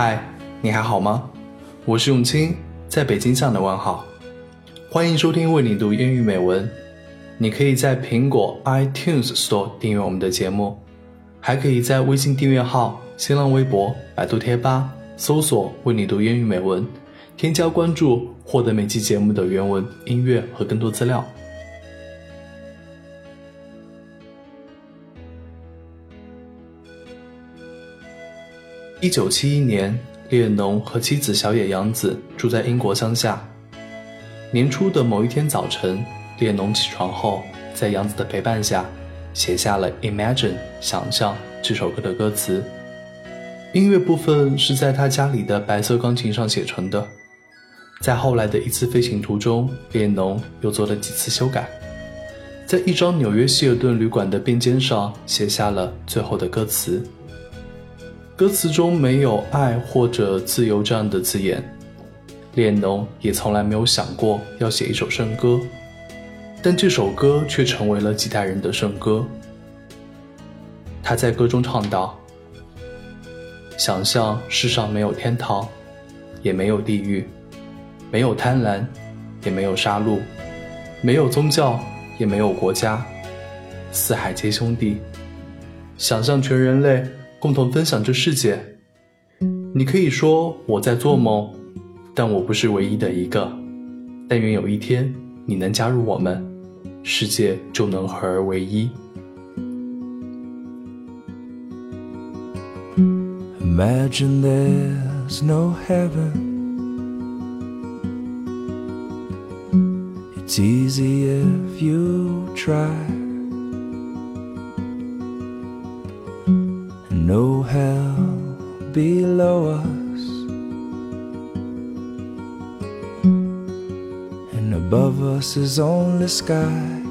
嗨，你还好吗？我是永清，在北京向的问好。欢迎收听为你读英语美文。你可以在苹果 iTunes Store 订阅我们的节目，还可以在微信订阅号、新浪微博、百度贴吧搜索“为你读英语美文”，添加关注，获得每期节目的原文、音乐和更多资料。一九七一年，列侬和妻子小野洋子住在英国乡下。年初的某一天早晨，列侬起床后，在洋子的陪伴下，写下了《Imagine》想象这首歌的歌词。音乐部分是在他家里的白色钢琴上写成的。在后来的一次飞行途中，列侬又做了几次修改，在一张纽约希尔顿旅馆的便笺上写下了最后的歌词。歌词中没有爱或者自由这样的字眼，列侬也从来没有想过要写一首圣歌，但这首歌却成为了几代人的圣歌。他在歌中唱道：“想象世上没有天堂，也没有地狱，没有贪婪，也没有杀戮，没有宗教，也没有国家，四海皆兄弟。想象全人类。”共同分享这世界。你可以说我在做梦，但我不是唯一的一个。但愿有一天你能加入我们，世界就能合而为一。Imagine there's no heaven. It's easy if you try. Hell below us, and above us is only sky.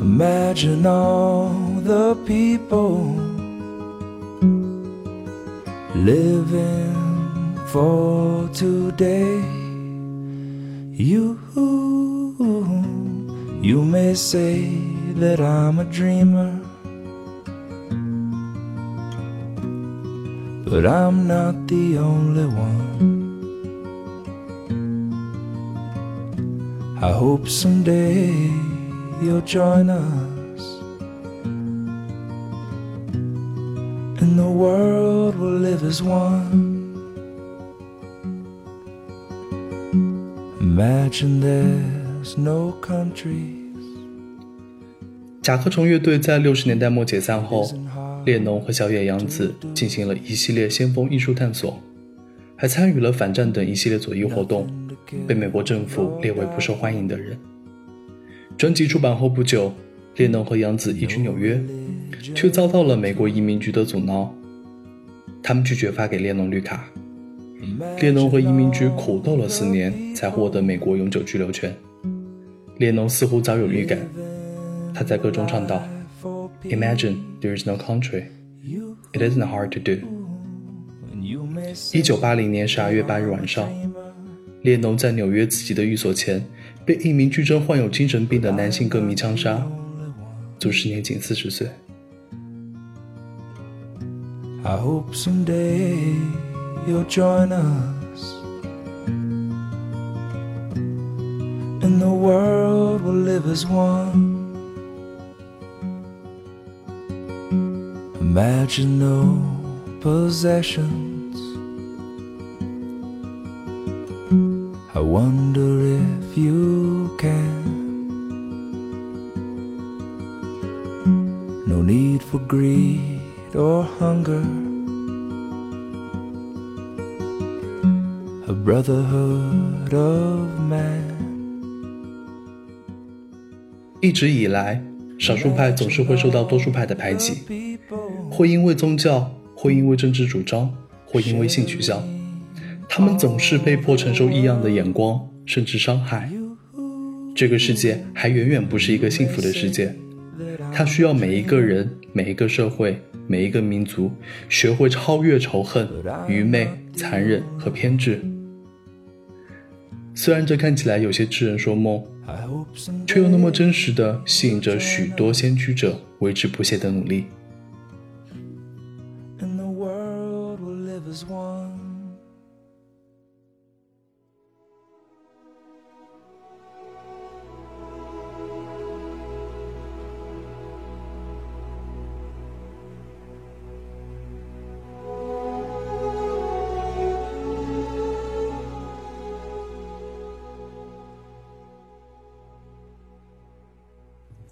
Imagine all the people living for today. You, you may say that I'm a dreamer. But I'm not the only one. I hope someday you'll join us. And the world will live as one. Imagine there's no country. 甲壳虫乐队在六十年代末解散后， 列侬和小野洋子进行了一系列先锋艺术探索，还参与了反战等一系列左翼活动，被美国政府列为不受欢迎的人。专辑出版后不久，列侬和洋子移居纽约，却遭到了美国移民局的阻挠，他们拒绝发给列侬绿卡。列侬和移民局苦斗了四年，才获得美国永久居留权。列侬似乎早有预感。他在歌中唱道 ：“Imagine there is no country, it isn't hard to do。”一九八零年十二月八日晚上，列侬在纽约自己的寓所前被一名据称患有精神病的男性歌迷枪杀，卒时年仅四十岁。I hope someday you'll join us, and the world will live as one. Imagine no possessions. I wonder if you can. No need for greed or hunger. A brotherhood of man. 一直以来，少数派总是会受到多数派的排挤。或因为宗教，或因为政治主张，或因为性取向，他们总是被迫承受异样的眼光，甚至伤害。这个世界还远远不是一个幸福的世界，它需要每一个人、每一个社会、每一个民族学会超越仇恨、愚昧、残忍和偏执。虽然这看起来有些痴人说梦，却又那么真实的吸引着许多先驱者为之不懈的努力。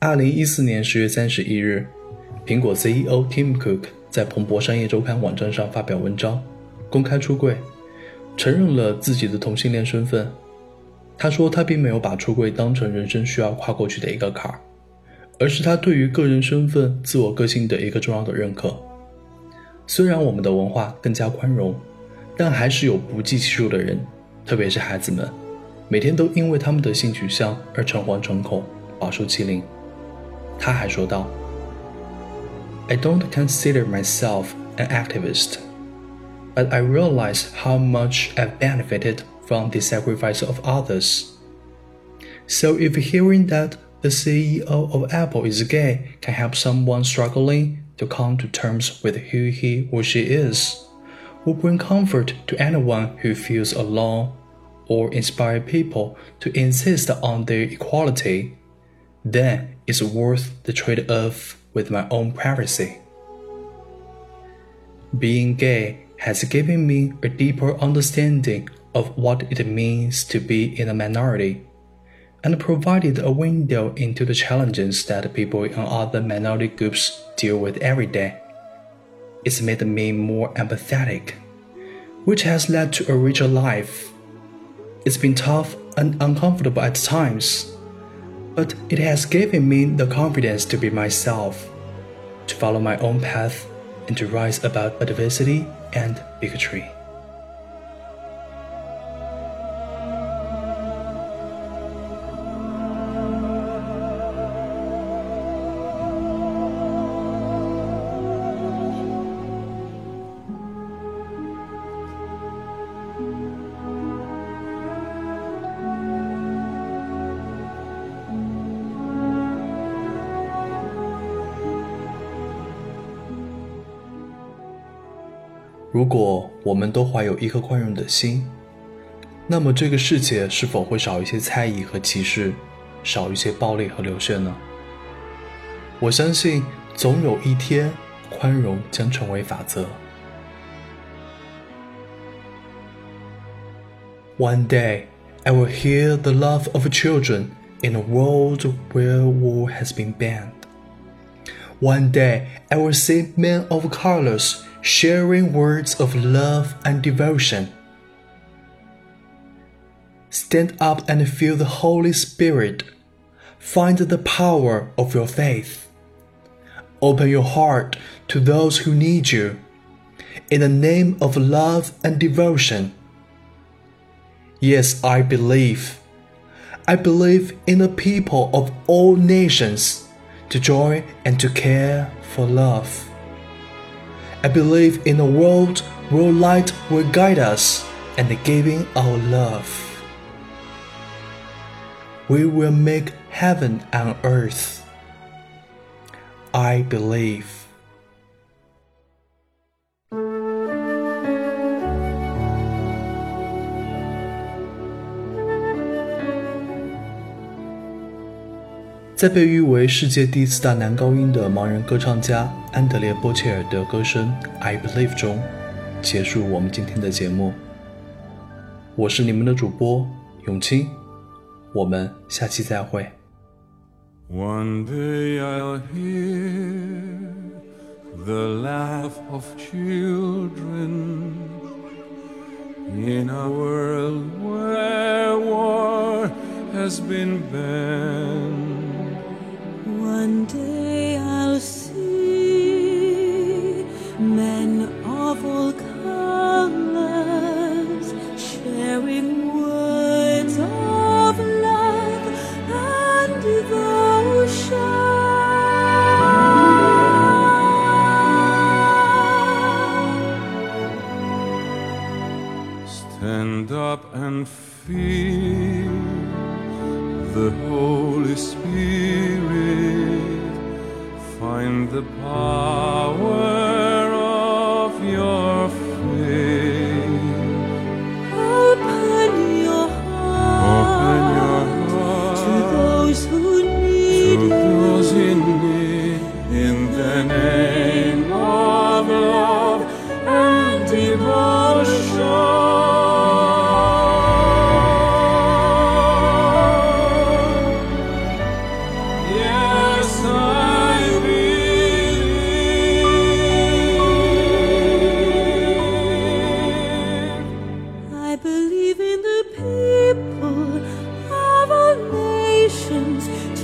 二零一四年十月三十一日，苹果 CEO Tim Cook 在彭博商业周刊网站上发表文章，公开出柜，承认了自己的同性恋身份。他说，他并没有把出柜当成人生需要跨过去的一个坎儿，而是他对于个人身份、自我个性的一个重要的认可。虽然我们的文化更加宽容，但还是有不计其数的人，特别是孩子们，每天都因为他们的性取向而诚惶诚恐，饱受欺凌。他还说道：“I don't consider myself an activist, but I realize how much I've benefited from the sacrifice of others. So if hearing that the CEO of Apple is gay can help someone struggling to come to terms with who he or she is, will bring comfort to anyone who feels alone, or inspire people to insist on their equality, then it's worth the trade off with my own privacy. Being gay has given me a deeper understanding of what it means to be in a minority and provided a window into the challenges that people in other minority groups deal with every day. It's made me more empathetic, which has led to a richer life. It's been tough and uncomfortable at times, but it has given me the confidence to be myself, to follow my own path, and to rise above adversity and bigotry. 如果我们都怀有一颗宽容的心，那么这个世界是否会少一些猜疑和歧视，少一些暴力和流血呢？我相信，总有一天，宽容将成为法则。One day, I will hear the love of children in a world where war has been banned. One day, I will see men of colors sharing words of love and devotion. Stand up and feel the Holy Spirit. Find the power of your faith. Open your heart to those who need you. In the name of love and devotion. Yes, I believe. I believe in the people of all nations to join and to care for love. I believe in a world where light will guide us and giving our love. We will make heaven on earth. I believe. 在被誉为世界第四大男高音的盲人歌唱家安德烈·波切尔的歌声《I Believe》中，结束我们今天的节目。我是你们的主播永清，我们下期再会。One day I'll hear the laugh of children in a world where war has been banned. Stand up and feel the Holy Spirit. Find the power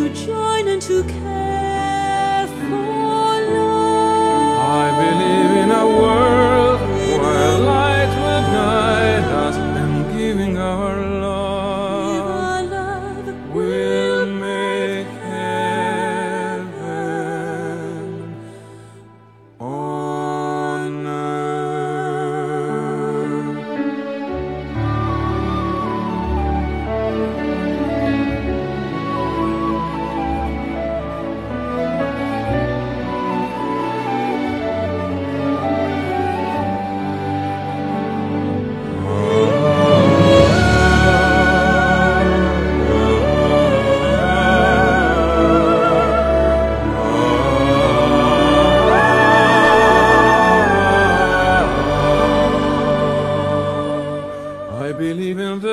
to join and to care.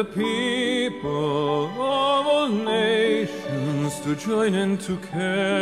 people of all nations to join and to care.